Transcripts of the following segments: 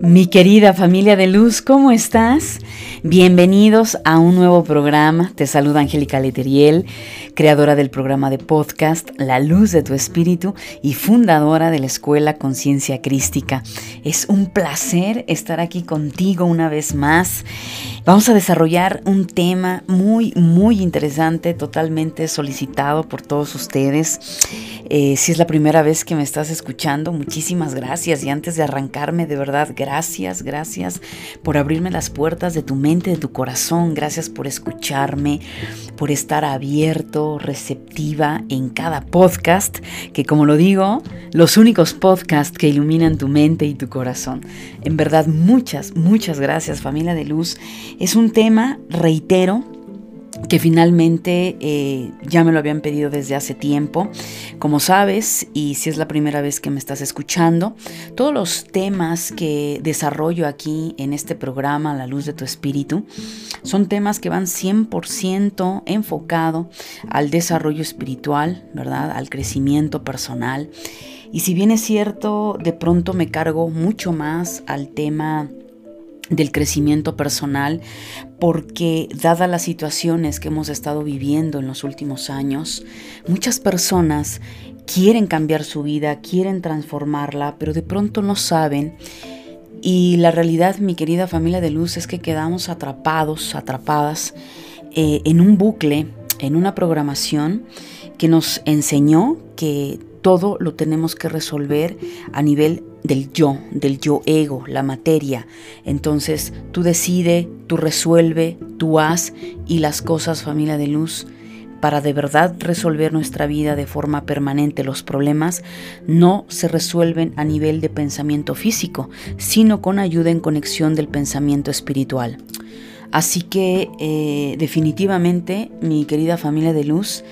Mi querida familia de luz, ¿cómo estás? Bienvenidos a un nuevo programa. Te saluda Angélica Leteriel, creadora del programa de podcast La Luz de tu Espíritu y fundadora de la Escuela Conciencia Crística. Es un placer estar aquí contigo una vez más. Vamos a desarrollar un tema muy, muy interesante, totalmente solicitado por todos ustedes. Eh, si es la primera vez que me estás escuchando, muchísimas gracias. Y antes de arrancarme, de verdad, gracias, gracias por abrirme las puertas de tu mente, de tu corazón. Gracias por escucharme, por estar abierto, receptiva en cada podcast, que como lo digo, los únicos podcasts que iluminan tu mente y tu corazón. En verdad, muchas, muchas gracias familia de luz. Es un tema, reitero, que finalmente eh, ya me lo habían pedido desde hace tiempo. Como sabes, y si es la primera vez que me estás escuchando, todos los temas que desarrollo aquí en este programa, La Luz de tu Espíritu, son temas que van 100% enfocado al desarrollo espiritual, ¿verdad? Al crecimiento personal. Y si bien es cierto, de pronto me cargo mucho más al tema del crecimiento personal, porque dadas las situaciones que hemos estado viviendo en los últimos años, muchas personas quieren cambiar su vida, quieren transformarla, pero de pronto no saben. Y la realidad, mi querida familia de luz, es que quedamos atrapados, atrapadas eh, en un bucle, en una programación que nos enseñó que todo lo tenemos que resolver a nivel del yo, del yo ego, la materia. Entonces tú decide, tú resuelve, tú haz y las cosas, familia de luz, para de verdad resolver nuestra vida de forma permanente, los problemas no se resuelven a nivel de pensamiento físico, sino con ayuda en conexión del pensamiento espiritual. Así que eh, definitivamente, mi querida familia de luz,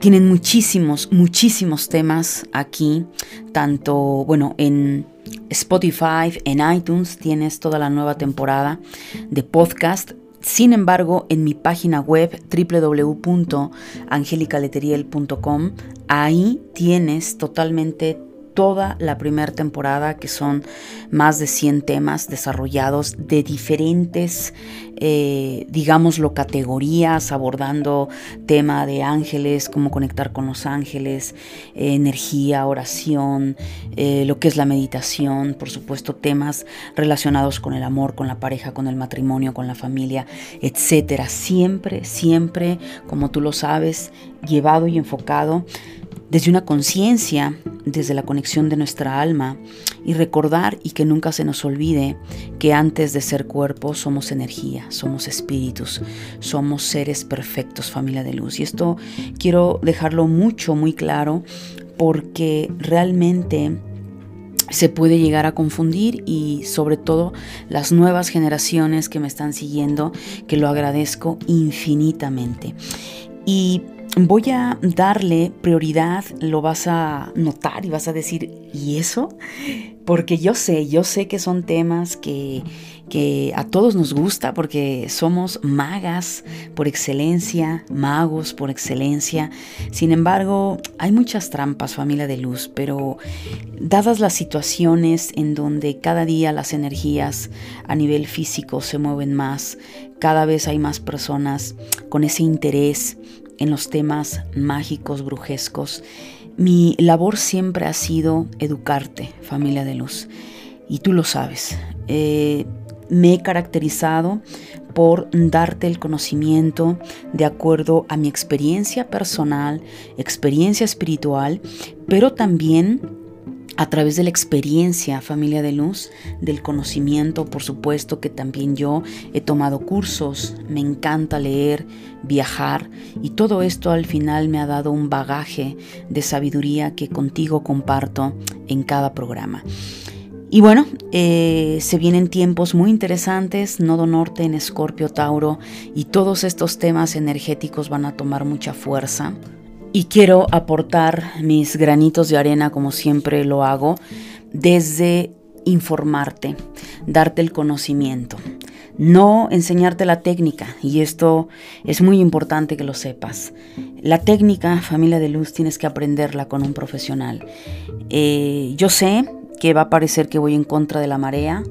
tienen muchísimos, muchísimos temas aquí, tanto, bueno, en Spotify, en iTunes tienes toda la nueva temporada de podcast. Sin embargo, en mi página web www.angelicaleteriel.com, ahí tienes totalmente toda la primera temporada, que son más de 100 temas desarrollados de diferentes, eh, digámoslo, categorías, abordando tema de ángeles, cómo conectar con los ángeles, eh, energía, oración, eh, lo que es la meditación, por supuesto, temas relacionados con el amor, con la pareja, con el matrimonio, con la familia, etcétera. Siempre, siempre, como tú lo sabes, llevado y enfocado desde una conciencia, desde la conexión de nuestra alma y recordar y que nunca se nos olvide que antes de ser cuerpo somos energía, somos espíritus, somos seres perfectos, familia de luz. Y esto quiero dejarlo mucho, muy claro porque realmente se puede llegar a confundir y sobre todo las nuevas generaciones que me están siguiendo, que lo agradezco infinitamente. Y voy a darle prioridad, lo vas a notar y vas a decir, ¿y eso? Porque yo sé, yo sé que son temas que, que a todos nos gusta porque somos magas por excelencia, magos por excelencia. Sin embargo, hay muchas trampas, familia de luz, pero dadas las situaciones en donde cada día las energías a nivel físico se mueven más, cada vez hay más personas con ese interés en los temas mágicos, brujescos. Mi labor siempre ha sido educarte, familia de luz. Y tú lo sabes. Eh, me he caracterizado por darte el conocimiento de acuerdo a mi experiencia personal, experiencia espiritual, pero también a través de la experiencia, familia de luz, del conocimiento, por supuesto que también yo he tomado cursos, me encanta leer, viajar y todo esto al final me ha dado un bagaje de sabiduría que contigo comparto en cada programa. Y bueno, eh, se vienen tiempos muy interesantes, Nodo Norte en Escorpio Tauro y todos estos temas energéticos van a tomar mucha fuerza y quiero aportar mis granitos de arena como siempre lo hago desde informarte, darte el conocimiento, no enseñarte la técnica y esto es muy importante que lo sepas. La técnica, familia de luz, tienes que aprenderla con un profesional. Eh, yo sé que va a parecer que voy en contra de la marea,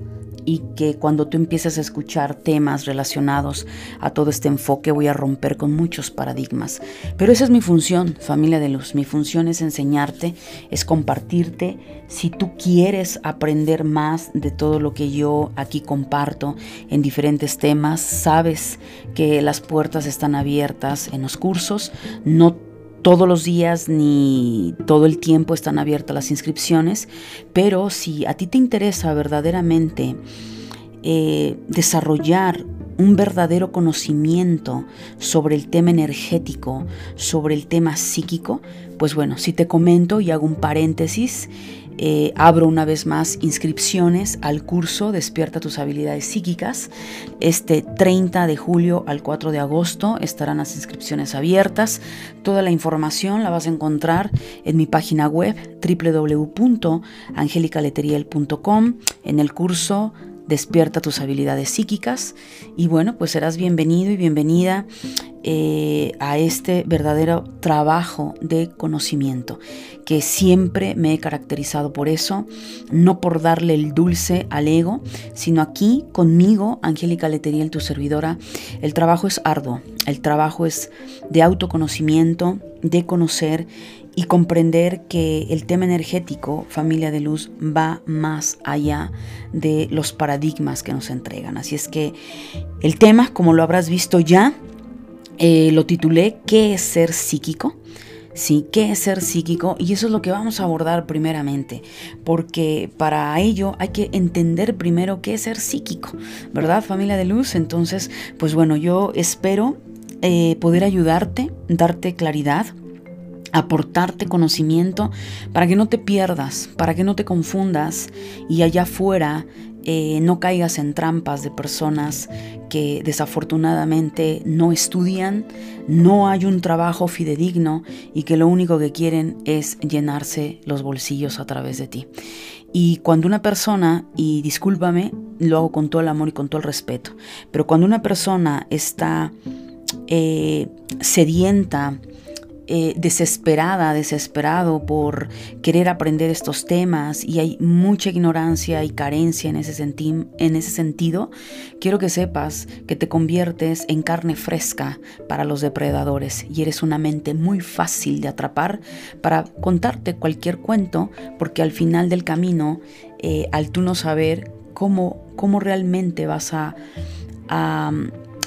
y que cuando tú empieces a escuchar temas relacionados a todo este enfoque voy a romper con muchos paradigmas. Pero esa es mi función, familia de luz. Mi función es enseñarte, es compartirte. Si tú quieres aprender más de todo lo que yo aquí comparto en diferentes temas, sabes que las puertas están abiertas en los cursos. No todos los días ni todo el tiempo están abiertas las inscripciones, pero si a ti te interesa verdaderamente eh, desarrollar un verdadero conocimiento sobre el tema energético, sobre el tema psíquico, pues bueno, si te comento y hago un paréntesis, eh, abro una vez más inscripciones al curso Despierta tus habilidades psíquicas. Este 30 de julio al 4 de agosto estarán las inscripciones abiertas. Toda la información la vas a encontrar en mi página web www.angelicaleteriel.com en el curso despierta tus habilidades psíquicas y bueno, pues serás bienvenido y bienvenida eh, a este verdadero trabajo de conocimiento, que siempre me he caracterizado por eso, no por darle el dulce al ego, sino aquí conmigo, Angélica Leteriel, tu servidora, el trabajo es arduo, el trabajo es de autoconocimiento, de conocer y comprender que el tema energético, familia de luz, va más allá de los paradigmas que nos entregan. Así es que el tema, como lo habrás visto ya, eh, lo titulé ¿Qué es ser psíquico? Sí, ¿qué es ser psíquico? Y eso es lo que vamos a abordar primeramente, porque para ello hay que entender primero qué es ser psíquico, ¿verdad, familia de luz? Entonces, pues bueno, yo espero eh, poder ayudarte, darte claridad, aportarte conocimiento para que no te pierdas, para que no te confundas y allá afuera eh, no caigas en trampas de personas que desafortunadamente no estudian, no hay un trabajo fidedigno y que lo único que quieren es llenarse los bolsillos a través de ti. Y cuando una persona, y discúlpame, lo hago con todo el amor y con todo el respeto, pero cuando una persona está eh, sedienta, eh, desesperada, desesperado por querer aprender estos temas y hay mucha ignorancia y carencia en ese, en ese sentido, quiero que sepas que te conviertes en carne fresca para los depredadores y eres una mente muy fácil de atrapar para contarte cualquier cuento porque al final del camino, eh, al tú no saber cómo, cómo realmente vas a, a,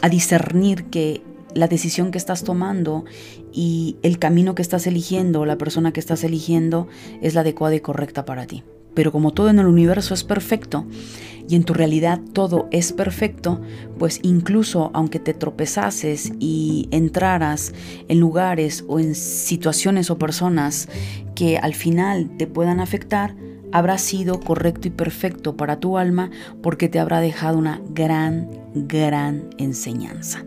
a discernir que la decisión que estás tomando y el camino que estás eligiendo, la persona que estás eligiendo, es la adecuada y correcta para ti. Pero como todo en el universo es perfecto y en tu realidad todo es perfecto, pues incluso aunque te tropezases y entraras en lugares o en situaciones o personas que al final te puedan afectar, habrá sido correcto y perfecto para tu alma porque te habrá dejado una gran, gran enseñanza.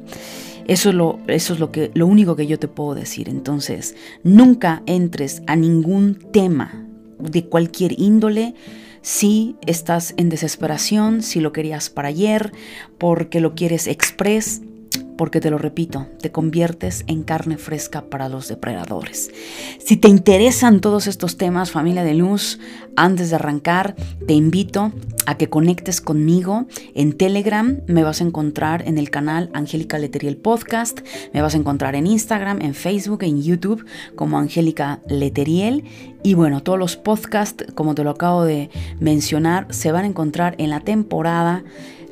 Eso es lo, eso es lo, que, lo único que yo te puedo decir. Entonces, nunca entres a ningún tema de cualquier índole si estás en desesperación, si lo querías para ayer, porque lo quieres express porque te lo repito, te conviertes en carne fresca para los depredadores. Si te interesan todos estos temas, familia de luz, antes de arrancar, te invito a que conectes conmigo en Telegram. Me vas a encontrar en el canal Angélica Leteriel Podcast. Me vas a encontrar en Instagram, en Facebook, en YouTube como Angélica Leteriel. Y bueno, todos los podcasts, como te lo acabo de mencionar, se van a encontrar en la temporada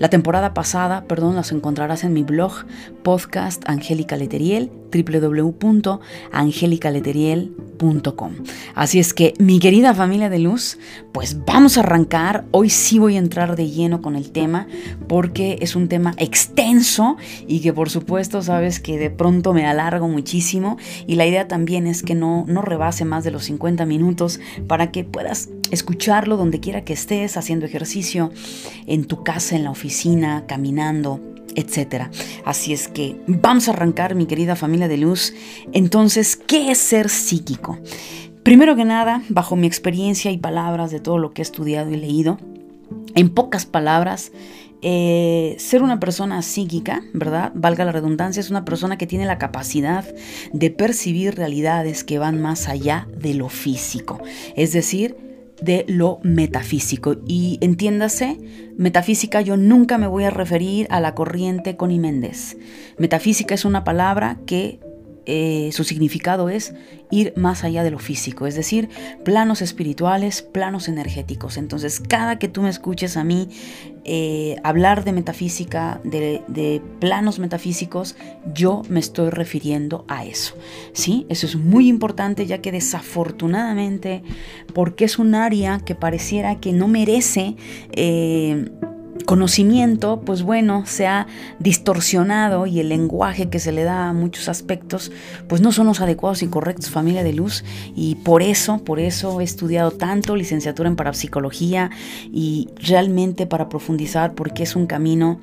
la temporada pasada, perdón, las encontrarás en mi blog podcast Angélica Leteriel, www.angelicaleteriel.com. Así es que, mi querida familia de luz, pues vamos a arrancar. Hoy sí voy a entrar de lleno con el tema porque es un tema extenso y que por supuesto sabes que de pronto me alargo muchísimo y la idea también es que no, no rebase más de los 50 minutos para que puedas escucharlo donde quiera que estés, haciendo ejercicio, en tu casa, en la oficina, caminando, etcétera. Así es que vamos a arrancar, mi querida familia de luz. Entonces, ¿qué es ser psíquico? Primero que nada, bajo mi experiencia y palabras de todo lo que he estudiado y leído, en pocas palabras, eh, ser una persona psíquica, ¿verdad? Valga la redundancia, es una persona que tiene la capacidad de percibir realidades que van más allá de lo físico. Es decir, de lo metafísico. Y entiéndase, metafísica yo nunca me voy a referir a la corriente Connie Méndez. Metafísica es una palabra que eh, su significado es ir más allá de lo físico, es decir, planos espirituales, planos energéticos. Entonces, cada que tú me escuches a mí eh, hablar de metafísica, de, planos metafísicos, yo me estoy refiriendo a eso. ¿sí? Eso es muy importante ya que desafortunadamente, porque es un área que pareciera que no merece... Eh, conocimiento, pues bueno, se ha distorsionado y el lenguaje que se le da a muchos aspectos, pues no son los adecuados y correctos, familia de luz, y por eso, por eso he estudiado tanto licenciatura en parapsicología y realmente para profundizar, porque es un camino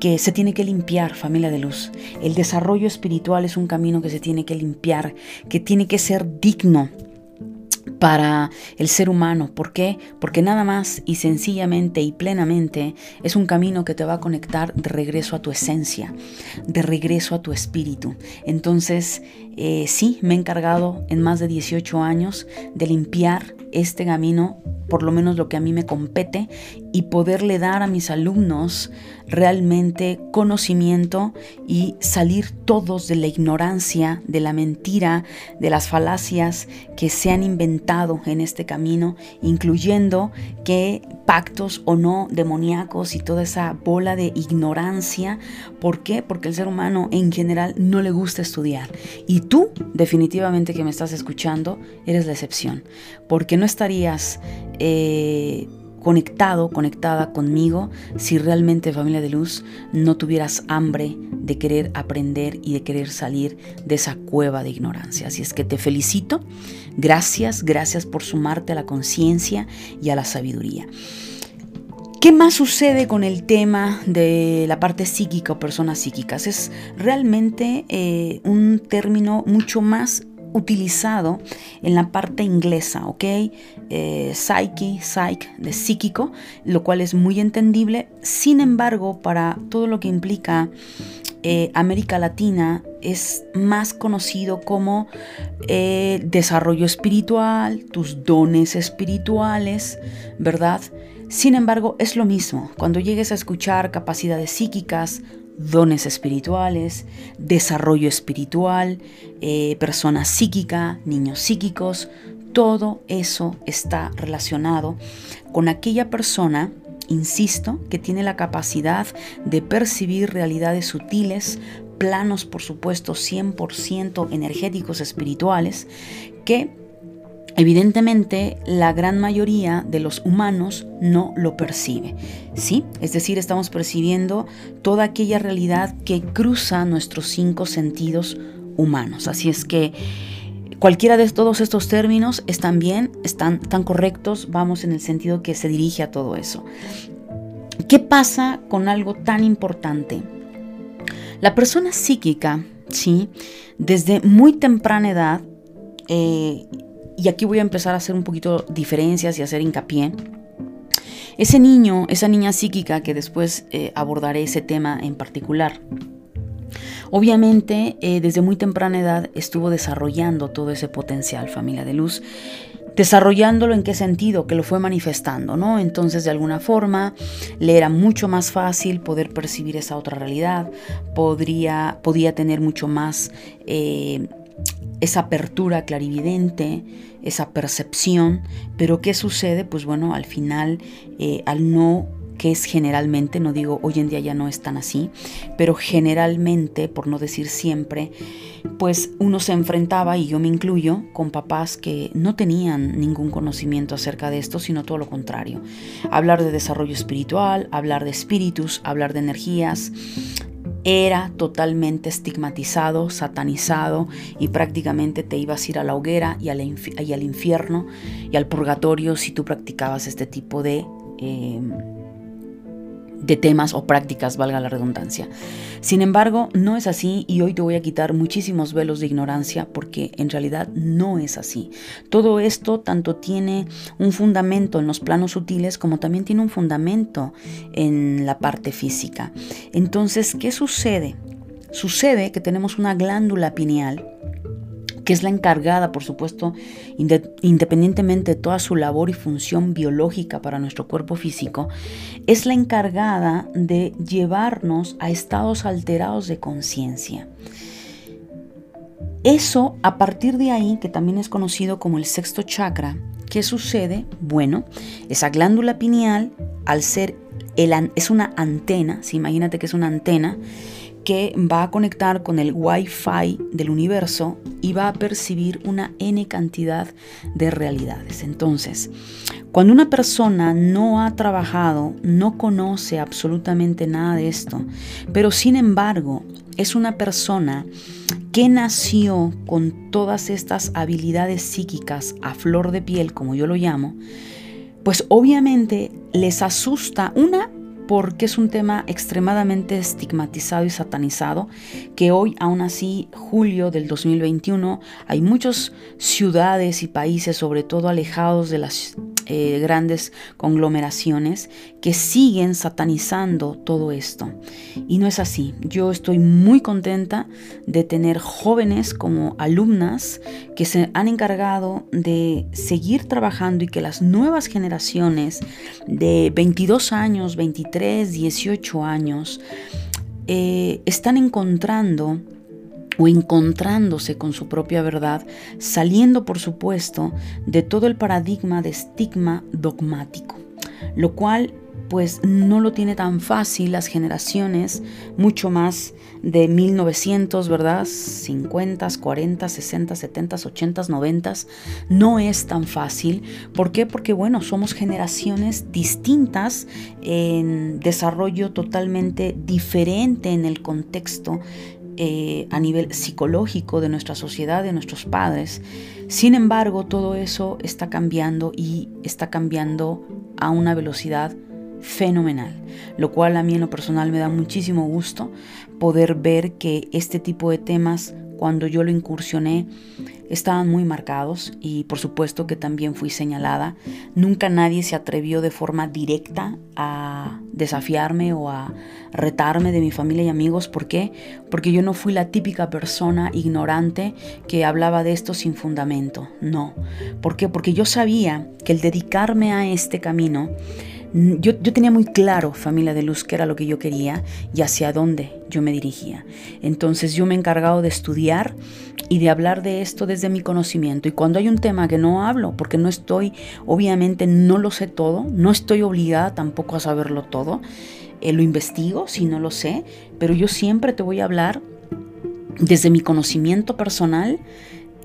que se tiene que limpiar, familia de luz. El desarrollo espiritual es un camino que se tiene que limpiar, que tiene que ser digno para el ser humano. ¿Por qué? Porque nada más y sencillamente y plenamente es un camino que te va a conectar de regreso a tu esencia, de regreso a tu espíritu. Entonces, eh, sí, me he encargado en más de 18 años de limpiar este camino por lo menos lo que a mí me compete, y poderle dar a mis alumnos realmente conocimiento y salir todos de la ignorancia, de la mentira, de las falacias que se han inventado en este camino, incluyendo que pactos o no demoníacos y toda esa bola de ignorancia. ¿Por qué? Porque el ser humano en general no le gusta estudiar. Y tú, definitivamente que me estás escuchando, eres la excepción. Porque no estarías eh, conectado, conectada conmigo, si realmente familia de luz no tuvieras hambre de querer aprender y de querer salir de esa cueva de ignorancia. Así es que te felicito, gracias, gracias por sumarte a la conciencia y a la sabiduría. ¿Qué más sucede con el tema de la parte psíquica o personas psíquicas? Es realmente eh, un término mucho más utilizado en la parte inglesa, ¿ok? Eh, psyche, psych, de psíquico, lo cual es muy entendible. Sin embargo, para todo lo que implica eh, América Latina, es más conocido como eh, desarrollo espiritual, tus dones espirituales, ¿verdad? Sin embargo, es lo mismo. Cuando llegues a escuchar capacidades psíquicas, dones espirituales, desarrollo espiritual, eh, persona psíquica, niños psíquicos, todo eso está relacionado con aquella persona, insisto, que tiene la capacidad de percibir realidades sutiles, planos por supuesto 100% energéticos espirituales, que Evidentemente, la gran mayoría de los humanos no lo percibe, ¿sí? Es decir, estamos percibiendo toda aquella realidad que cruza nuestros cinco sentidos humanos. Así es que cualquiera de todos estos términos están bien, están tan correctos, vamos en el sentido que se dirige a todo eso. ¿Qué pasa con algo tan importante? La persona psíquica, ¿sí? Desde muy temprana edad, eh, y aquí voy a empezar a hacer un poquito diferencias y hacer hincapié. Ese niño, esa niña psíquica, que después eh, abordaré ese tema en particular, obviamente eh, desde muy temprana edad estuvo desarrollando todo ese potencial, familia de luz. Desarrollándolo en qué sentido, que lo fue manifestando, ¿no? Entonces, de alguna forma, le era mucho más fácil poder percibir esa otra realidad, podría, podía tener mucho más eh, esa apertura clarividente, esa percepción, pero ¿qué sucede? Pues bueno, al final, eh, al no que es generalmente, no digo hoy en día ya no es tan así, pero generalmente, por no decir siempre, pues uno se enfrentaba, y yo me incluyo, con papás que no tenían ningún conocimiento acerca de esto, sino todo lo contrario. Hablar de desarrollo espiritual, hablar de espíritus, hablar de energías, era totalmente estigmatizado, satanizado y prácticamente te ibas a ir a la hoguera y, al infierno y al purgatorio si tú practicabas este tipo de, em, de temas o prácticas, valga la redundancia. Sin embargo, no es así y hoy te voy a quitar muchísimos velos de ignorancia porque en realidad no es así. Todo esto tanto tiene un fundamento en los planos sutiles como también tiene un fundamento en la parte física. Entonces, ¿qué sucede? Sucede que tenemos una glándula pineal que es la encargada, por supuesto, independientemente de toda su labor y función biológica para nuestro cuerpo físico, es la encargada de llevarnos a estados alterados de conciencia. Eso, a partir de ahí, que también es conocido como el sexto chakra, ¿qué sucede? Bueno, esa glándula pineal, al ser, el, es una antena, si imagínate que es una antena, que va a conectar con el Wi-Fi del universo y va a percibir una n cantidad de realidades. Entonces, cuando una persona no ha trabajado, no conoce absolutamente nada de esto, pero sin embargo es una persona que nació con todas estas habilidades psíquicas a flor de piel, como yo lo llamo, pues obviamente les asusta una porque es un tema extremadamente estigmatizado y satanizado, que hoy, aún así, julio del 2021, hay muchas ciudades y países, sobre todo alejados de las eh, grandes conglomeraciones que siguen satanizando todo esto. Y no es así. Yo estoy muy contenta de tener jóvenes como alumnas que se han encargado de seguir trabajando y que las nuevas generaciones de 22 años, 23, 18 años, eh, están encontrando o encontrándose con su propia verdad, saliendo por supuesto de todo el paradigma de estigma dogmático, lo cual pues no lo tiene tan fácil las generaciones, mucho más de 1900, ¿verdad? 50, 40, 60, 70, 80, 90, no es tan fácil. ¿Por qué? Porque bueno, somos generaciones distintas en desarrollo totalmente diferente en el contexto eh, a nivel psicológico de nuestra sociedad, de nuestros padres. Sin embargo, todo eso está cambiando y está cambiando a una velocidad fenomenal, lo cual a mí en lo personal me da muchísimo gusto poder ver que este tipo de temas cuando yo lo incursioné estaban muy marcados y por supuesto que también fui señalada. Nunca nadie se atrevió de forma directa a desafiarme o a retarme de mi familia y amigos. ¿Por qué? Porque yo no fui la típica persona ignorante que hablaba de esto sin fundamento. No. ¿Por qué? Porque yo sabía que el dedicarme a este camino yo, tenía muy claro, familia de luz, qué era lo que yo quería y hacia dónde yo me dirigía. Entonces yo me he encargado de estudiar y de hablar de esto desde mi conocimiento. Y cuando hay un tema que no hablo, porque no estoy, obviamente no lo sé todo, no estoy obligada tampoco a saberlo todo, eh, lo investigo si no lo sé, pero yo siempre te voy a hablar desde mi conocimiento personal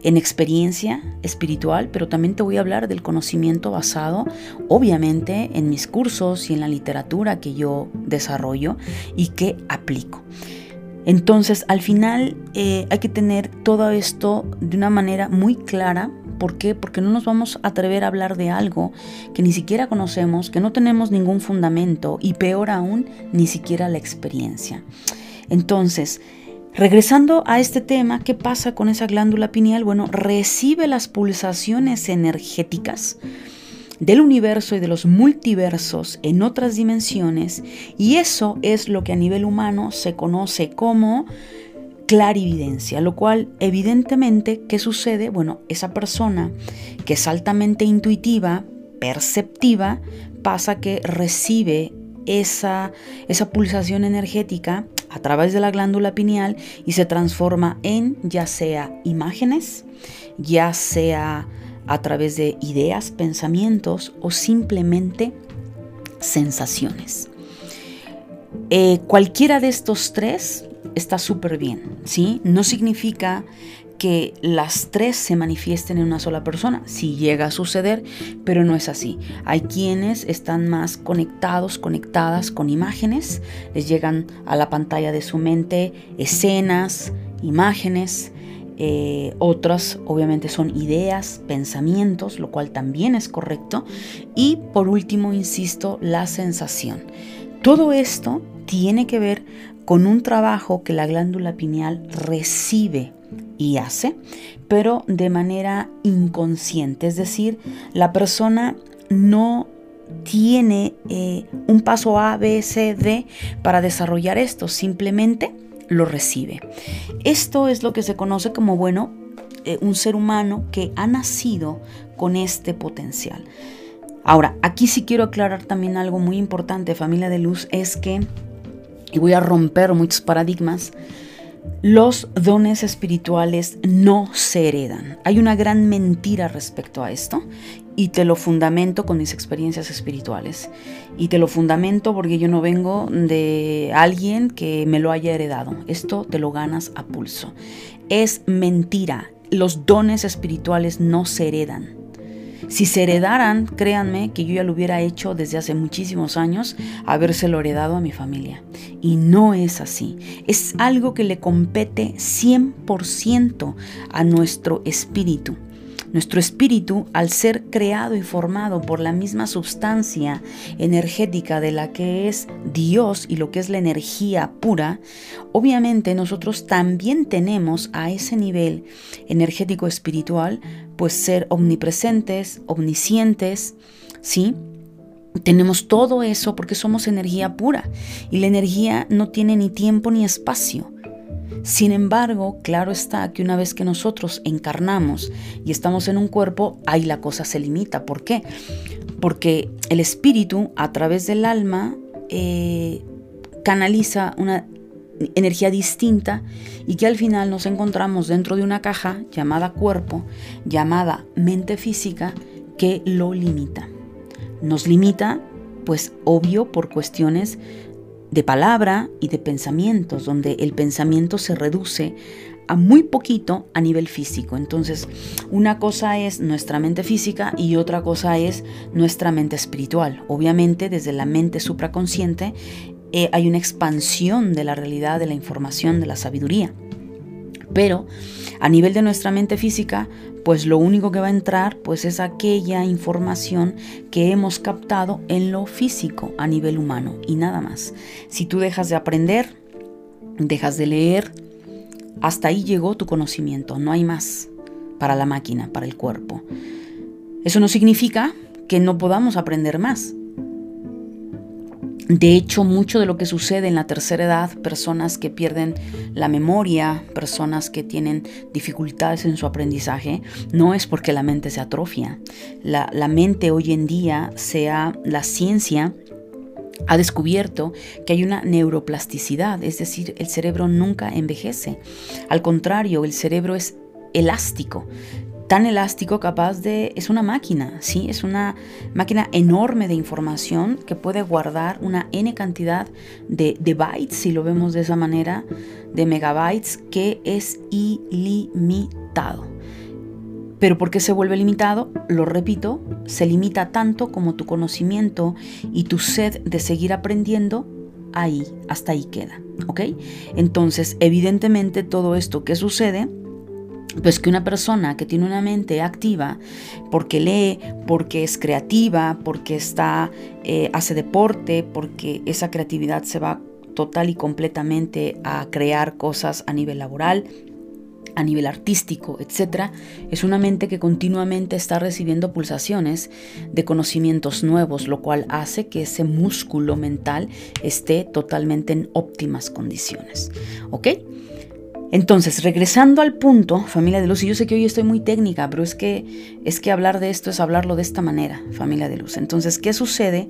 en experiencia espiritual, pero también te voy a hablar del conocimiento basado, obviamente, en mis cursos y en la literatura que yo desarrollo y que aplico. Entonces, al final eh, hay que tener todo esto de una manera muy clara. ¿Por qué? Porque no nos vamos a atrever a hablar de algo que ni siquiera conocemos, que no tenemos ningún fundamento y peor aún, ni siquiera la experiencia. Entonces, Regresando a este tema, ¿qué pasa con esa glándula pineal? Bueno, recibe las pulsaciones energéticas del universo y de los multiversos en otras dimensiones y eso es lo que a nivel humano se conoce como clarividencia, lo cual evidentemente, ¿qué sucede? Bueno, esa persona que es altamente intuitiva, perceptiva, pasa que recibe esa, esa pulsación energética a través de la glándula pineal y se transforma en ya sea imágenes, ya sea a través de ideas, pensamientos o simplemente sensaciones. Eh, cualquiera de estos tres está súper bien, ¿sí? No significa que las tres se manifiesten en una sola persona. si llega a suceder, pero no es así. Hay quienes están más conectados, conectadas con imágenes, les llegan a la pantalla de su mente escenas, imágenes. Eh, otras obviamente son ideas, pensamientos, lo cual también es correcto. Y por último, insisto, la sensación. Todo esto tiene que ver con un trabajo que la glándula pineal recibe y hace, pero de manera inconsciente, es decir, la persona no tiene eh, un paso A, B, C, D para desarrollar esto, simplemente lo recibe. Esto es lo que se conoce como, bueno, eh, un ser humano que ha nacido con este potencial. Ahora, aquí sí quiero aclarar también algo muy importante, familia de luz, es que, y voy a romper muchos paradigmas, los dones espirituales no se heredan. Hay una gran mentira respecto a esto y te lo fundamento con mis experiencias espirituales. Y te lo fundamento porque yo no vengo de alguien que me lo haya heredado. Esto te lo ganas a pulso. Es mentira. Los dones espirituales no se heredan. Si se heredaran, créanme que yo ya lo hubiera hecho desde hace muchísimos años, habérselo heredado a mi familia. Y no es así. Es algo que le compete 100% a nuestro espíritu. Nuestro espíritu, al ser creado y formado por la misma sustancia energética de la que es Dios y lo que es la energía pura, obviamente nosotros también tenemos a ese nivel energético espiritual, pues ser omnipresentes, omniscientes, ¿sí? Tenemos todo eso porque somos energía pura y la energía no tiene ni tiempo ni espacio. Sin embargo, claro está que una vez que nosotros encarnamos y estamos en un cuerpo, ahí la cosa se limita. ¿Por qué? Porque el espíritu a través del alma eh, canaliza una energía distinta y que al final nos encontramos dentro de una caja llamada cuerpo, llamada mente física, que lo limita. Nos limita, pues obvio, por cuestiones de palabra y de pensamientos, donde el pensamiento se reduce a muy poquito a nivel físico. Entonces, una cosa es nuestra mente física y otra cosa es nuestra mente espiritual. Obviamente, desde la mente supraconsciente eh, hay una expansión de la realidad, de la información, de la sabiduría. Pero a nivel de nuestra mente física, pues lo único que va a entrar pues es aquella información que hemos captado en lo físico a nivel humano y nada más. Si tú dejas de aprender, dejas de leer, hasta ahí llegó tu conocimiento, no hay más para la máquina, para el cuerpo. Eso no significa que no podamos aprender más. De hecho, mucho de lo que sucede en la tercera edad, personas que pierden la memoria, personas que tienen dificultades en su aprendizaje, no es porque la mente se atrofia. La, la mente hoy en día, sea la ciencia, ha descubierto que hay una neuroplasticidad, es decir, el cerebro nunca envejece. Al contrario, el cerebro es elástico tan elástico capaz de... Es una máquina, ¿sí? Es una máquina enorme de información que puede guardar una n cantidad de, de bytes, si lo vemos de esa manera, de megabytes, que es ilimitado. Pero ¿por qué se vuelve limitado? Lo repito, se limita tanto como tu conocimiento y tu sed de seguir aprendiendo, ahí, hasta ahí queda, ¿ok? Entonces, evidentemente todo esto que sucede pues que una persona que tiene una mente activa, porque lee, porque es creativa, porque está, eh, hace deporte, porque esa creatividad se va total y completamente a crear cosas a nivel laboral, a nivel artístico, etc., es una mente que continuamente está recibiendo pulsaciones de conocimientos nuevos, lo cual hace que ese músculo mental esté totalmente en óptimas condiciones. ¿Ok? Entonces, regresando al punto, familia de luz, y yo sé que hoy estoy muy técnica, pero es que es que hablar de esto es hablarlo de esta manera, familia de luz. Entonces, ¿qué sucede?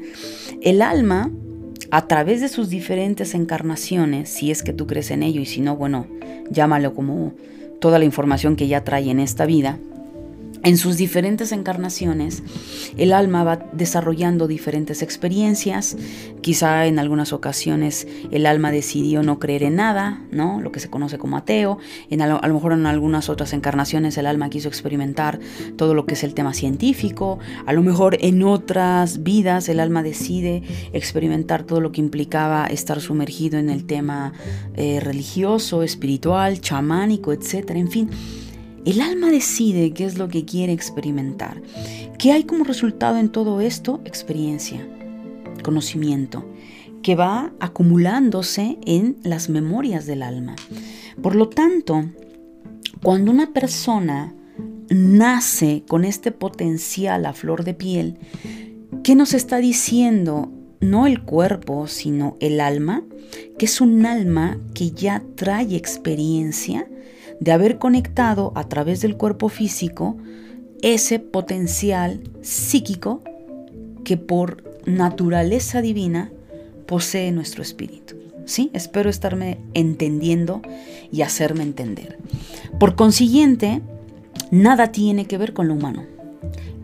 El alma a través de sus diferentes encarnaciones, si es que tú crees en ello y si no, bueno, llámalo como toda la información que ya trae en esta vida, en sus diferentes encarnaciones, el alma va desarrollando diferentes experiencias. Quizá en algunas ocasiones el alma decidió no creer en nada, ¿no? Lo que se conoce como ateo. En a, lo, mejor en algunas otras encarnaciones el alma quiso experimentar todo lo que es el tema científico. A lo mejor en otras vidas el alma decide experimentar todo lo que implicaba estar sumergido en el tema eh, religioso, espiritual, chamánico, etc. En fin el alma decide qué es lo que quiere experimentar. ¿Qué hay como resultado en todo esto? Experiencia, conocimiento. que va acumulándose en las memorias del alma. Por lo tanto, cuando una persona nace con este potencial a flor de piel, ¿qué nos está diciendo? No el cuerpo, sino el alma, que es un alma que ya trae experiencia de haber conectado a través del cuerpo físico ese potencial psíquico que por naturaleza divina posee nuestro espíritu. ¿Sí? Espero estarme entendiendo y hacerme entender. Por consiguiente, nada tiene que ver con lo humano.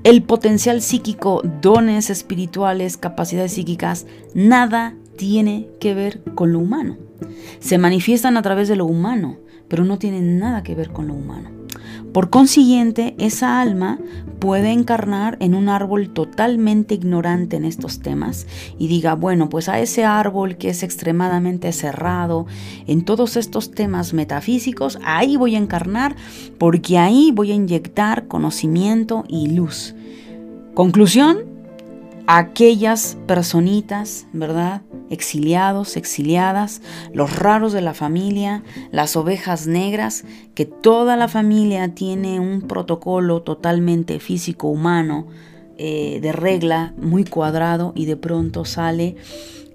El potencial psíquico, dones espirituales, capacidades psíquicas, nada tiene que ver con lo humano. Se manifiestan a través de lo humano, pero no tienen nada que ver con lo humano. Por consiguiente, esa alma puede encarnar en un árbol totalmente ignorante en estos temas y diga, bueno, pues a ese árbol que es extremadamente cerrado en todos estos temas metafísicos, ahí voy a encarnar porque ahí voy a inyectar conocimiento y luz. Conclusión, aquellas personitas, ¿verdad? Exiliados, exiliadas, los raros de la familia, las ovejas negras, que toda la familia tiene un protocolo totalmente físico, humano, eh, de regla, muy cuadrado, y de pronto sale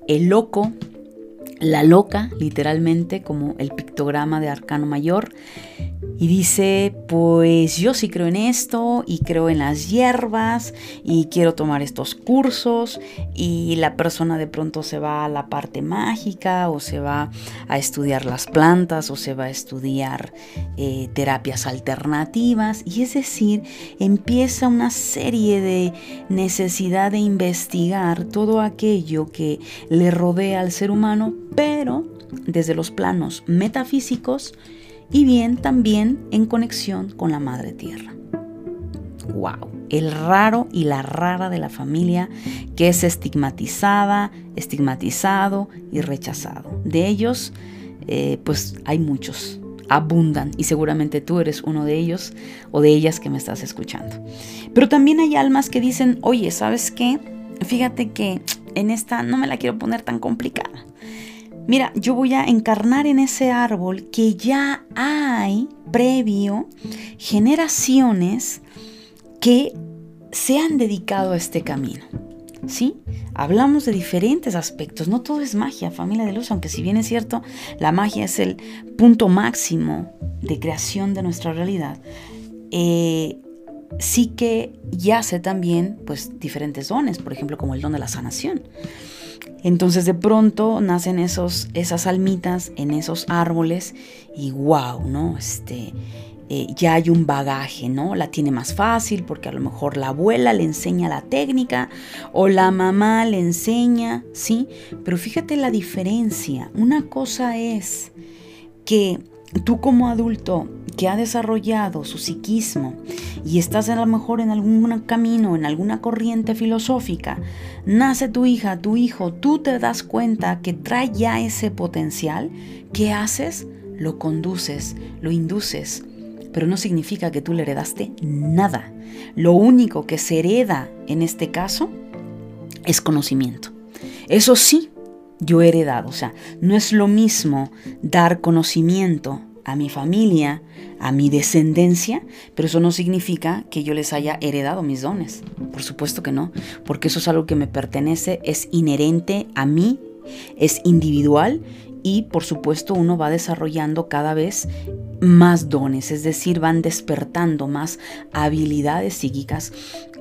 el loco, la loca, literalmente, como el pictograma de Arcano Mayor, y dice, pues yo sí creo en esto y creo en las hierbas y quiero tomar estos cursos y la persona de pronto se va a la parte mágica o se va a estudiar las plantas o se va a estudiar eh, terapias alternativas y es decir, empieza una serie de necesidad de investigar todo aquello que le rodea al ser humano, pero desde los planos metafísicos, y bien también en conexión con la Madre Tierra. ¡Wow! El raro y la rara de la familia que es estigmatizada, estigmatizado y rechazado. De ellos, eh, pues hay muchos, abundan y seguramente tú eres uno de ellos o de ellas que me estás escuchando. Pero también hay almas que dicen, oye, ¿sabes qué? Fíjate que en esta no me la quiero poner tan complicada. Mira, yo voy a encarnar en ese árbol que ya hay previo generaciones que se han dedicado a este camino. ¿Sí? Hablamos de diferentes aspectos, no todo es magia, familia de luz, aunque si bien es cierto, la magia es el punto máximo de creación de nuestra realidad. Eh, sí que yace también pues diferentes dones, por ejemplo como el don de la sanación. Entonces de pronto nacen esos, esas almitas en esos árboles y wow, ¿no? Este, eh, ya hay un bagaje, ¿no? La tiene más fácil porque a lo mejor la abuela le enseña la técnica o la mamá le enseña, ¿sí? Pero fíjate la diferencia. Una cosa es que tú como adulto que ha desarrollado su psiquismo y estás a lo mejor en algún camino, en alguna corriente filosófica, nace tu hija, tu hijo, tú te das cuenta que trae ya ese potencial, ¿qué haces? Lo conduces, lo induces, pero no significa que tú le heredaste nada. Lo único que se hereda en este caso es conocimiento. Eso sí, yo he heredado, o sea, no es lo mismo dar conocimiento a mi familia, a mi descendencia, pero eso no significa que yo les haya heredado mis dones. Por supuesto que no, porque eso es algo que me pertenece, es inherente a mí, es individual y por supuesto uno va desarrollando cada vez más dones, es decir, van despertando más habilidades psíquicas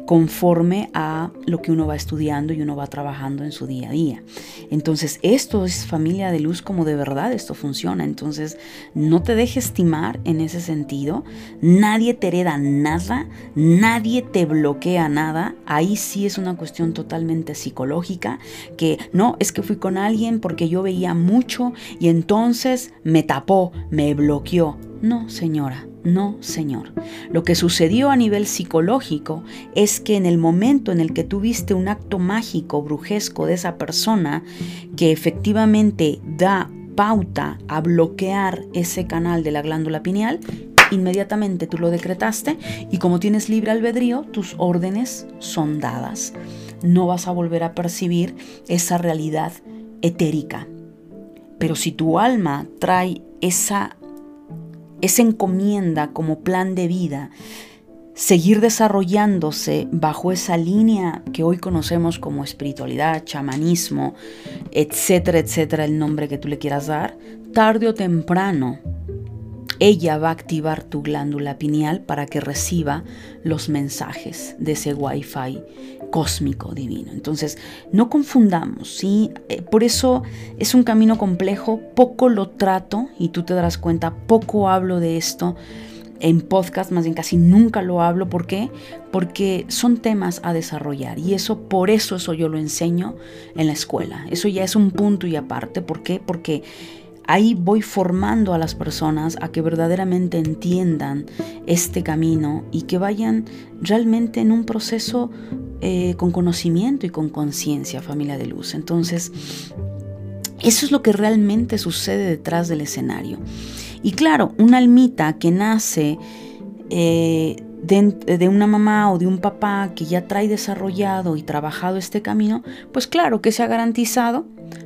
conforme a lo que uno va estudiando y uno va trabajando en su día a día. Entonces, esto es familia de luz como de verdad esto funciona. Entonces, no te dejes estimar en ese sentido. Nadie te hereda nada, nadie te bloquea nada. Ahí sí es una cuestión totalmente psicológica, que no, es que fui con alguien porque yo veía mucho y entonces me tapó, me bloqueó. No, señora, no, señor. Lo que sucedió a nivel psicológico es que en el momento en el que tuviste un acto mágico, brujesco de esa persona, que efectivamente da pauta a bloquear ese canal de la glándula pineal, inmediatamente tú lo decretaste y como tienes libre albedrío, tus órdenes son dadas. No vas a volver a percibir esa realidad etérica. Pero si tu alma trae esa, esa encomienda como plan de vida, seguir desarrollándose bajo esa línea que hoy conocemos como espiritualidad, chamanismo, etcétera, etcétera, el nombre que tú le quieras dar, tarde o temprano ella va a activar tu glándula pineal para que reciba los mensajes de ese wifi cósmico divino. Entonces, no confundamos, ¿sí? Eh, por eso es un camino complejo, poco lo trato y tú te darás cuenta, poco hablo de esto en podcast, más bien casi nunca lo hablo. ¿Por qué? Porque son temas a desarrollar y eso, por eso eso yo lo enseño en la escuela. Eso ya es un punto y aparte. ¿Por qué? Porque ahí voy formando a las personas a que verdaderamente entiendan este camino y que vayan realmente en un proceso eh, con conocimiento y con conciencia, familia de luz. Entonces, eso es lo que realmente sucede detrás del escenario. Y claro, una almita que nace eh, de, una mamá o de un papá que ya trae desarrollado y trabajado este camino, pues claro que se ha garantizado,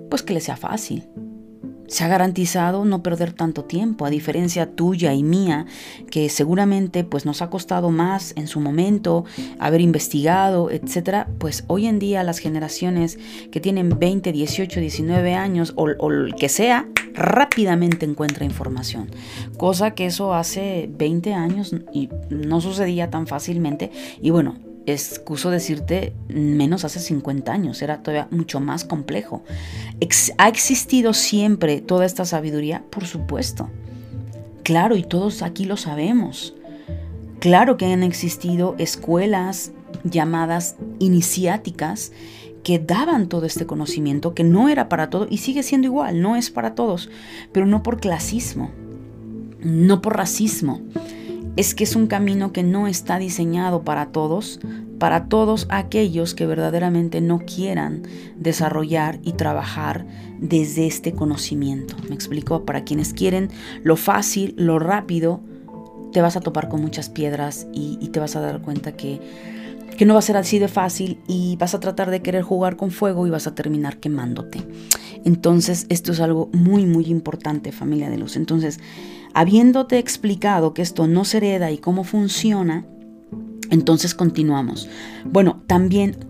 pues que le sea fácil se ha garantizado no perder tanto tiempo, a diferencia tuya y mía, que seguramente pues nos ha costado más en su momento haber investigado, etcétera, pues hoy en día las generaciones que tienen 20, 18, 19 años o, o el que sea, rápidamente encuentra información, cosa que eso hace 20 años y no sucedía tan fácilmente. Y bueno, excuso decirte, menos hace 50 años, era todavía mucho más complejo. ¿Ha existido siempre toda esta sabiduría? Por supuesto. Claro, y todos aquí lo sabemos. Claro que han existido escuelas llamadas iniciáticas que daban todo este conocimiento, que no era para todo y sigue siendo igual, no es para todos, pero no por clasismo, no por racismo, es que es un camino que no está diseñado para todos, para todos aquellos que verdaderamente no quieran desarrollar y trabajar desde este conocimiento. ¿Me explico? Para quienes quieren lo fácil, lo rápido, te vas a topar con muchas piedras y, te vas a dar cuenta que, que no va a ser así de fácil y vas a tratar de querer jugar con fuego y vas a terminar quemándote. Entonces, esto es algo muy, muy importante, familia de luz. Entonces, Habiéndote explicado que esto no se hereda y cómo funciona, entonces continuamos. Bueno, también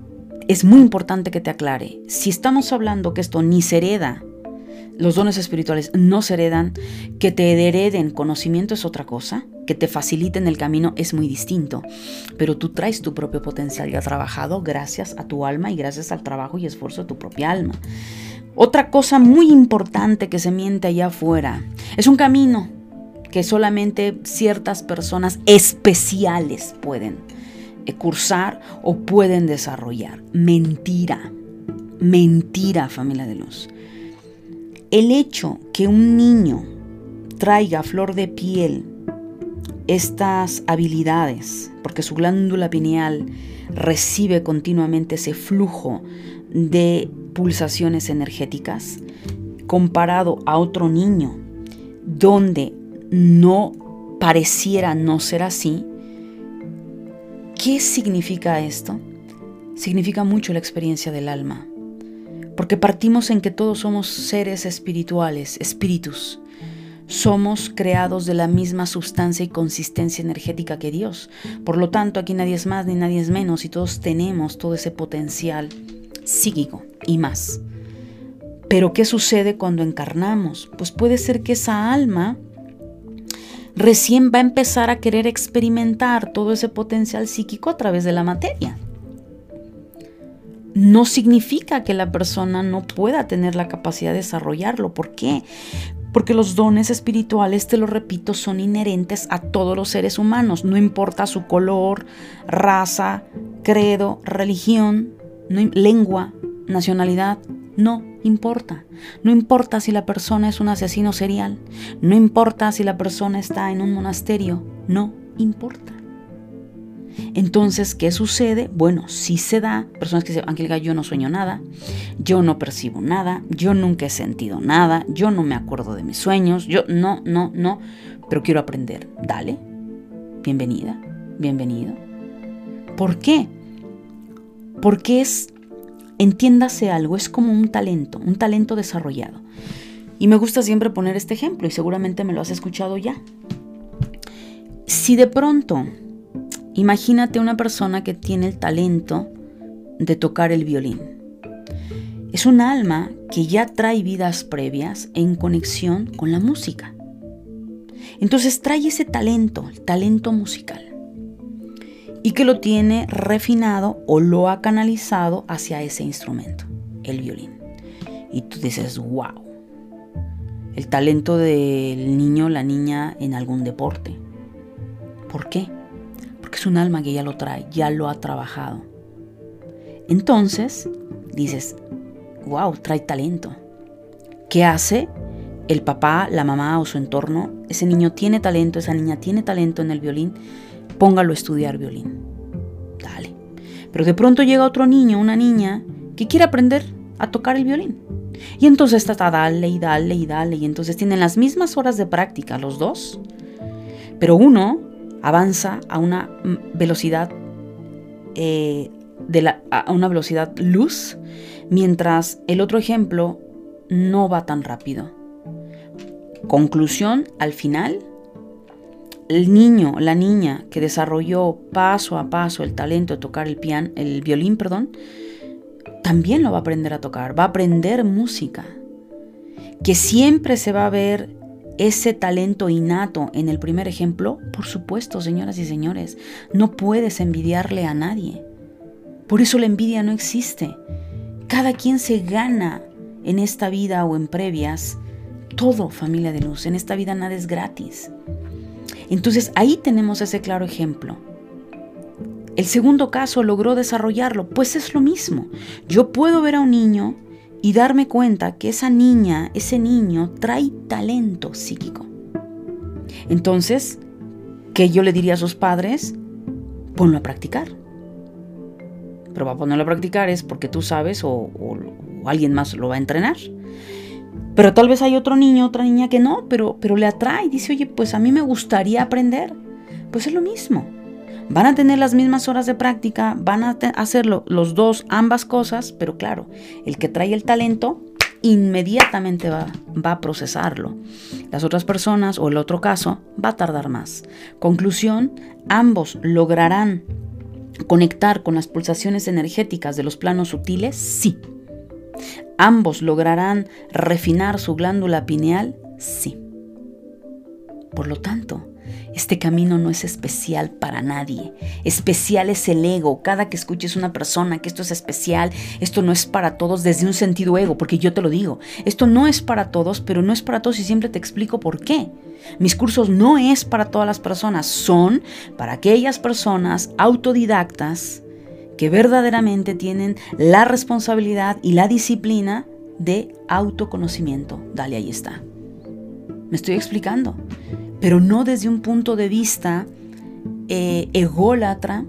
es muy importante que te aclare, si estamos hablando que esto ni se hereda, los dones espirituales no se heredan, que te hereden conocimiento es otra cosa, que te faciliten el camino es muy distinto, pero tú traes tu propio potencial ya trabajado gracias a tu alma y gracias al trabajo y esfuerzo de tu propia alma. Otra cosa muy importante que se miente allá afuera es un camino, que solamente ciertas personas especiales pueden eh, cursar o pueden desarrollar. Mentira, mentira familia de luz. El hecho que un niño traiga flor de piel estas habilidades, porque su glándula pineal recibe continuamente ese flujo de pulsaciones energéticas, comparado a otro niño donde no pareciera no ser así, ¿qué significa esto? Significa mucho la experiencia del alma, porque partimos en que todos somos seres espirituales, espíritus. Somos creados de la misma sustancia y consistencia energética que Dios. Por lo tanto, aquí nadie es más ni nadie es menos y todos tenemos todo ese potencial psíquico y más. Pero ¿qué sucede cuando encarnamos? Pues puede ser que esa alma recién va a empezar a querer experimentar todo ese potencial psíquico a través de la materia. No significa que la persona no pueda tener la capacidad de desarrollarlo. ¿Por qué? Porque los dones espirituales, te lo repito, son inherentes a todos los seres humanos. No importa su color, raza, credo, religión, lengua, nacionalidad, no importa. No importa si la persona es un asesino serial. No importa si la persona está en un monasterio. No importa. Entonces, ¿qué sucede? Bueno, si se da, personas que dicen, Angélica, yo no sueño nada, yo no percibo nada, yo nunca he sentido nada, yo no me acuerdo de mis sueños, yo no, no, no, pero quiero aprender. Dale, bienvenida, bienvenido. ¿Por qué? Porque es entiéndase algo, es como un talento, un talento desarrollado. Y me gusta siempre poner este ejemplo y seguramente me lo has escuchado ya. Si de pronto, imagínate una persona que tiene el talento de tocar el violín. Es un alma que ya trae vidas previas en conexión con la música. Entonces trae ese talento, el talento musical, y que lo tiene refinado o lo ha canalizado hacia ese instrumento, el violín. Y tú dices, wow, el talento del niño, la niña en algún deporte. ¿Por qué? Porque es un alma que ya lo trae, ya lo ha trabajado. Entonces, dices, wow, trae talento. ¿Qué hace? el papá, la mamá o su entorno, ese niño tiene talento, esa niña tiene talento en el violín, póngalo a estudiar violín. Dale. Pero de pronto llega otro niño, una niña, que quiere aprender a tocar el violín. Y entonces está dale y dale y dale. Y entonces tienen las mismas horas de práctica los dos. Pero uno avanza a una velocidad eh, de la, a una velocidad luz, mientras el otro ejemplo no va tan rápido. Conclusión, al final, el niño, la niña que desarrolló paso a paso el talento de tocar el piano, el violín, perdón, también lo va a aprender a tocar, va a aprender música. Que siempre se va a ver ese talento innato en el primer ejemplo, por supuesto, señoras y señores, no puedes envidiarle a nadie. Por eso la envidia no existe. Cada quien se gana en esta vida o en previas todo, familia de luz. En esta vida nada es gratis. Entonces ahí tenemos ese claro ejemplo. El segundo caso logró desarrollarlo, pues es lo mismo. Yo puedo ver a un niño y darme cuenta que esa niña, ese niño trae talento psíquico. Entonces, ¿qué yo le diría a sus padres? Ponlo a practicar. Pero va a ponerlo a practicar es porque tú sabes o, o alguien más lo va a entrenar. Pero tal vez hay otro niño, otra niña que no, pero, pero le atrae. Dice, oye, pues a mí me gustaría aprender. Pues es lo mismo. Van a tener las mismas horas de práctica, van a hacerlo los dos, ambas cosas, pero claro, el que trae el talento inmediatamente va, va, a procesarlo. Las otras personas o el otro caso va a tardar más. Conclusión, ambos lograrán conectar con las pulsaciones energéticas de los planos sutiles, sí. ¿Ambos lograrán refinar su glándula pineal? Sí. Por lo tanto, este camino no es especial para nadie. Especial es el ego. Cada que escuches una persona que esto es especial, esto no es para todos desde un sentido ego, porque yo te lo digo. Esto no es para todos, pero no es para todos y siempre te explico por qué. Mis cursos no es para todas las personas, son para aquellas personas autodidactas que verdaderamente tienen la responsabilidad y la disciplina de autoconocimiento. Dale, ahí está. Me estoy explicando, pero no desde un punto de vista eh, ególatra,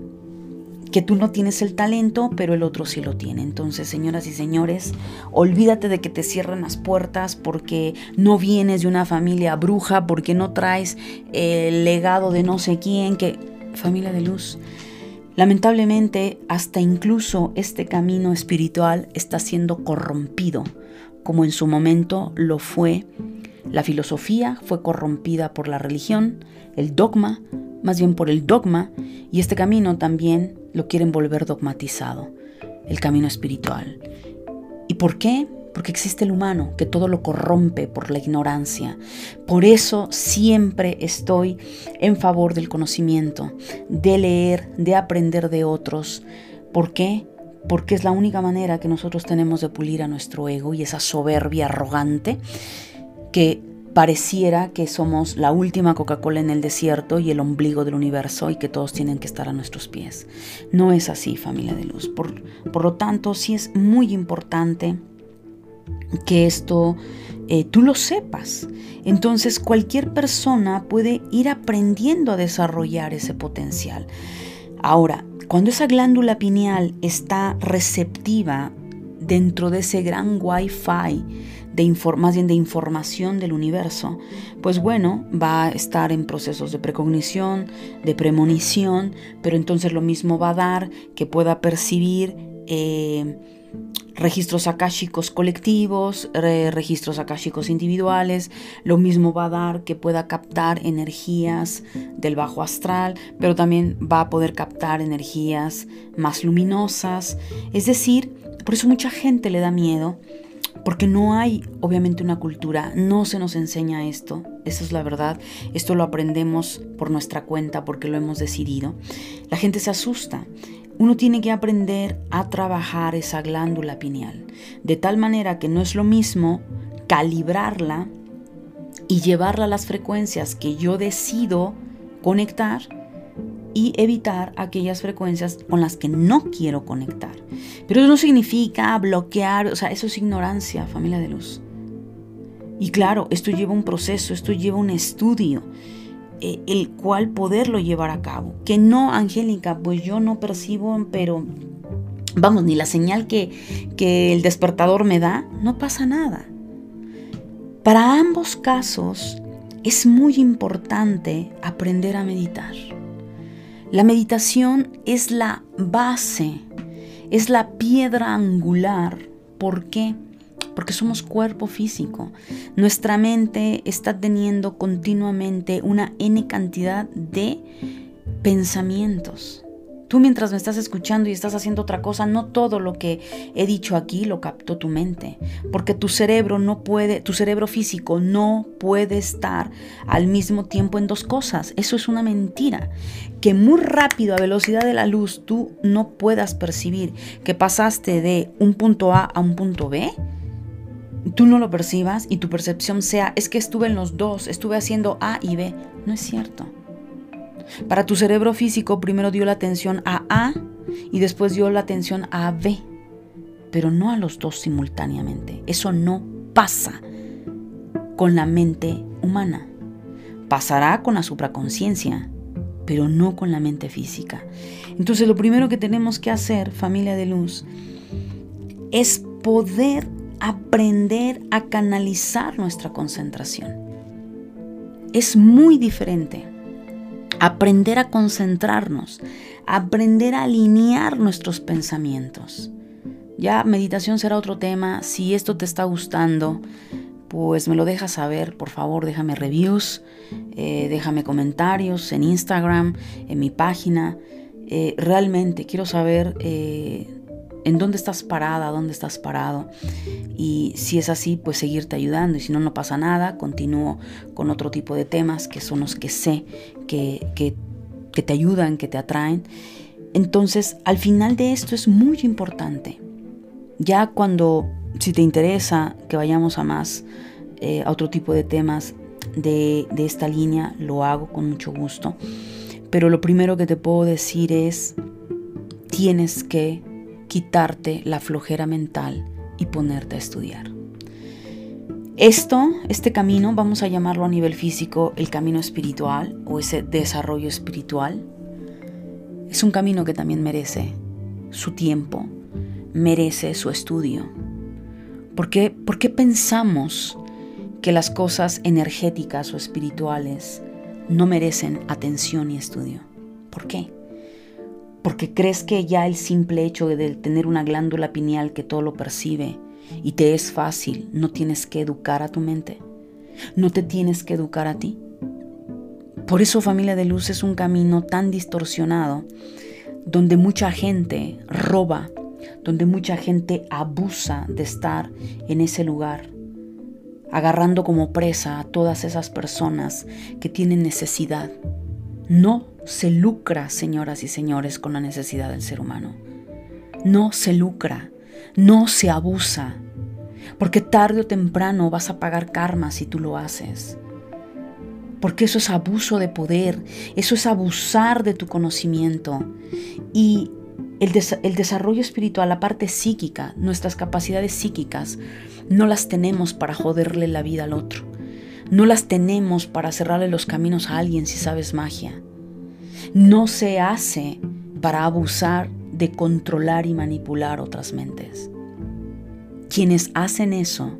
que tú no tienes el talento, pero el otro sí lo tiene. Entonces, señoras y señores, olvídate de que te cierren las puertas porque no vienes de una familia bruja, porque no traes el legado de no sé quién, que familia de luz. Lamentablemente, hasta incluso este camino espiritual está siendo corrompido, como en su momento lo fue. La filosofía fue corrompida por la religión, el dogma, más bien por el dogma, y este camino también lo quieren volver dogmatizado, el camino espiritual. ¿Y por qué? Porque existe el humano que todo lo corrompe por la ignorancia. Por eso siempre estoy en favor del conocimiento, de leer, de aprender de otros. ¿Por qué? Porque es la única manera que nosotros tenemos de pulir a nuestro ego y esa soberbia arrogante que pareciera que somos la última Coca-Cola en el desierto y el ombligo del universo y que todos tienen que estar a nuestros pies. No es así, familia de luz. Por, por lo tanto, sí es muy importante que esto eh, tú lo sepas. Entonces cualquier persona puede ir aprendiendo a desarrollar ese potencial. Ahora, cuando esa glándula pineal está receptiva dentro de ese gran wifi de más bien de información del universo, pues bueno, va a estar en procesos de precognición, de premonición, pero entonces lo mismo va a dar que pueda percibir eh, registros akáshicos colectivos, registros akáshicos individuales. Lo mismo va a dar que pueda captar energías del bajo astral, pero también va a poder captar energías más luminosas. Es decir, por eso mucha gente le da miedo, porque no hay obviamente una cultura, no se nos enseña esto, esa es la verdad, esto lo aprendemos por nuestra cuenta porque lo hemos decidido. La gente se asusta uno tiene que aprender a trabajar esa glándula pineal, de tal manera que no es lo mismo calibrarla y llevarla a las frecuencias que yo decido conectar y evitar aquellas frecuencias con las que no quiero conectar. Pero eso no significa bloquear, o sea, eso es ignorancia, familia de luz. Y claro, esto lleva un proceso, esto lleva un estudio. Eh, el cual poderlo llevar a cabo. Que no, Angélica, pues yo no percibo, pero vamos, ni la señal que, que el despertador me da, no pasa nada. Para ambos casos es muy importante aprender a meditar. La meditación es la base, es la piedra angular. ¿Por qué? Porque somos cuerpo físico. Nuestra mente está teniendo continuamente una N cantidad de pensamientos. Tú mientras me estás escuchando y estás haciendo otra cosa, no todo lo que he dicho aquí lo captó tu mente, porque tu cerebro no puede, tu cerebro físico no puede estar al mismo tiempo en dos cosas. Eso es una mentira. Que muy rápido a velocidad de la luz tú no puedas percibir que pasaste de un punto A a un punto B tú no lo percibas y tu percepción sea, es que estuve en los dos, estuve haciendo A y B. No es cierto. Para tu cerebro físico primero dio la atención a A y después dio la atención a B, pero no a los dos simultáneamente. Eso no pasa con la mente humana. Pasará con la supraconciencia, pero no con la mente física. Entonces lo primero que tenemos que hacer, familia de luz, es poder aprender a canalizar nuestra concentración. Es muy diferente aprender a concentrarnos, aprender a alinear nuestros pensamientos. Ya meditación será otro tema. Si esto te está gustando, pues me lo dejas saber. Por favor, déjame reviews, eh, déjame comentarios en Instagram, en mi página. Eh, realmente quiero saber eh, en dónde estás parada, dónde estás parado. Y si es así, pues seguirte ayudando. Y si no, no pasa nada, continúo con otro tipo de temas que son los que sé que, que, te ayudan, que te atraen. Entonces, al final de esto es muy importante. Ya cuando, si te interesa que vayamos a más, eh, a otro tipo de temas de, de esta línea, lo hago con mucho gusto. Pero lo primero que te puedo decir es, tienes que quitarte la flojera mental y ponerte a estudiar. Esto, este camino, vamos a llamarlo a nivel físico el camino espiritual o ese desarrollo espiritual, es un camino que también merece su tiempo, merece su estudio. ¿Por qué, ¿Por qué pensamos que las cosas energéticas o espirituales no merecen atención y estudio? ¿Por qué? Porque crees que ya el simple hecho de tener una glándula pineal que todo lo percibe y te es fácil, no tienes que educar a tu mente, no te tienes que educar a ti. Por eso familia de luz es un camino tan distorsionado, donde mucha gente roba, donde mucha gente abusa de estar en ese lugar, agarrando como presa a todas esas personas que tienen necesidad. No se lucra, señoras y señores, con la necesidad del ser humano. No se lucra, no se abusa, porque tarde o temprano vas a pagar karma si tú lo haces. Porque eso es abuso de poder, eso es abusar de tu conocimiento. Y el, el, desarrollo espiritual, la parte psíquica, nuestras capacidades psíquicas, no las tenemos para joderle la vida al otro. No las tenemos para cerrarle los caminos a alguien si sabes magia no se hace para abusar de controlar y manipular otras mentes. Quienes hacen eso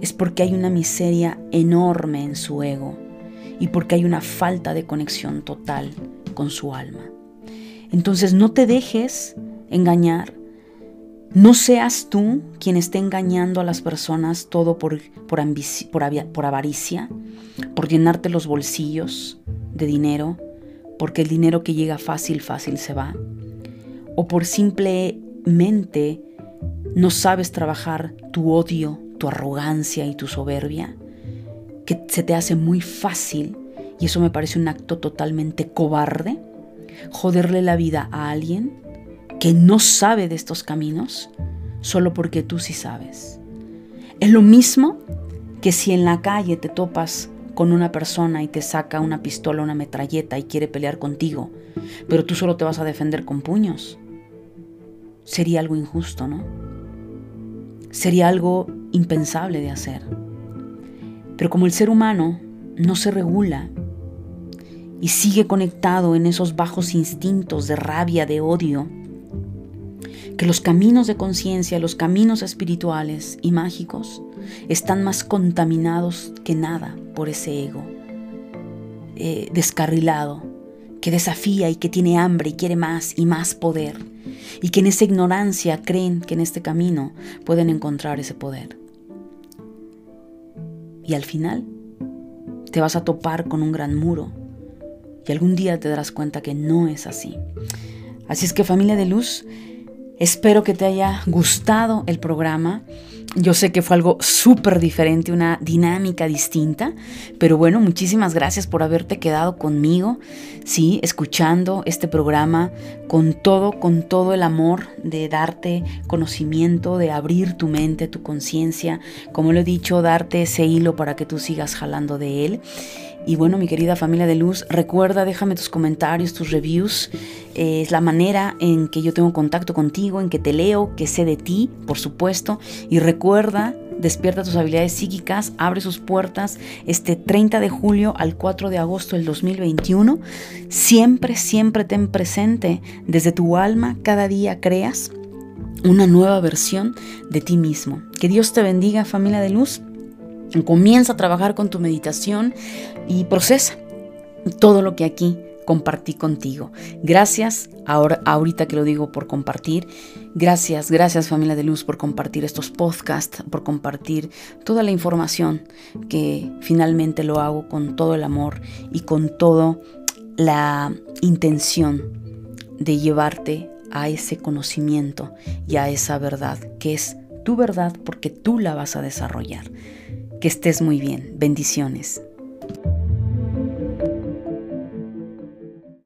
es porque hay una miseria enorme en su ego y porque hay una falta de conexión total con su alma. Entonces no te dejes engañar No seas tú quien esté engañando a las personas todo por, por, por, avaricia, por llenarte los bolsillos de dinero, porque el dinero que llega fácil, fácil se va, o por simplemente no sabes trabajar tu odio, tu arrogancia y tu soberbia, que se te hace muy fácil, y eso me parece un acto totalmente cobarde, joderle la vida a alguien que no sabe de estos caminos solo porque tú sí sabes. Es lo mismo que si en la calle te topas con una persona y te saca una pistola, una metralleta y quiere pelear contigo, pero tú solo te vas a defender con puños. Sería algo injusto, ¿no? Sería algo impensable de hacer. Pero como el ser humano no se regula y sigue conectado en esos bajos instintos de rabia, de odio, que los caminos de conciencia, los caminos espirituales y mágicos están más contaminados que nada por ese ego eh, descarrilado, que desafía y que tiene hambre y quiere más y más poder, y que en esa ignorancia creen que en este camino pueden encontrar ese poder. Y al final te vas a topar con un gran muro y algún día te darás cuenta que no es así. Así es que familia de luz, Espero que te haya gustado el programa. Yo sé que fue algo súper diferente, una dinámica distinta, pero bueno, muchísimas gracias por haberte quedado conmigo, sí, escuchando este programa con todo, con todo el amor de darte conocimiento, de abrir tu mente, tu conciencia, como lo he dicho, darte ese hilo para que tú sigas jalando de él. Y bueno, mi querida familia de luz, recuerda, déjame tus comentarios, tus reviews. es la manera en que yo tengo contacto contigo, en que te leo, que sé de ti, por supuesto. Y recuerda, despierta tus habilidades psíquicas, abre sus puertas este 30 de julio al 4 de agosto del 2021. Siempre, siempre ten presente, desde tu alma, cada día creas una nueva versión de ti mismo. Que Dios te bendiga, familia de luz. Comienza a trabajar con tu meditación y procesa todo lo que aquí compartí contigo. Gracias, ahora, ahorita que lo digo por compartir. Gracias, gracias familia de luz por compartir estos podcasts, por compartir toda la información que finalmente lo hago con todo el amor y con toda la intención de llevarte a ese conocimiento y a esa verdad que es tu verdad porque tú la vas a desarrollar. Que estés muy bien. Bendiciones.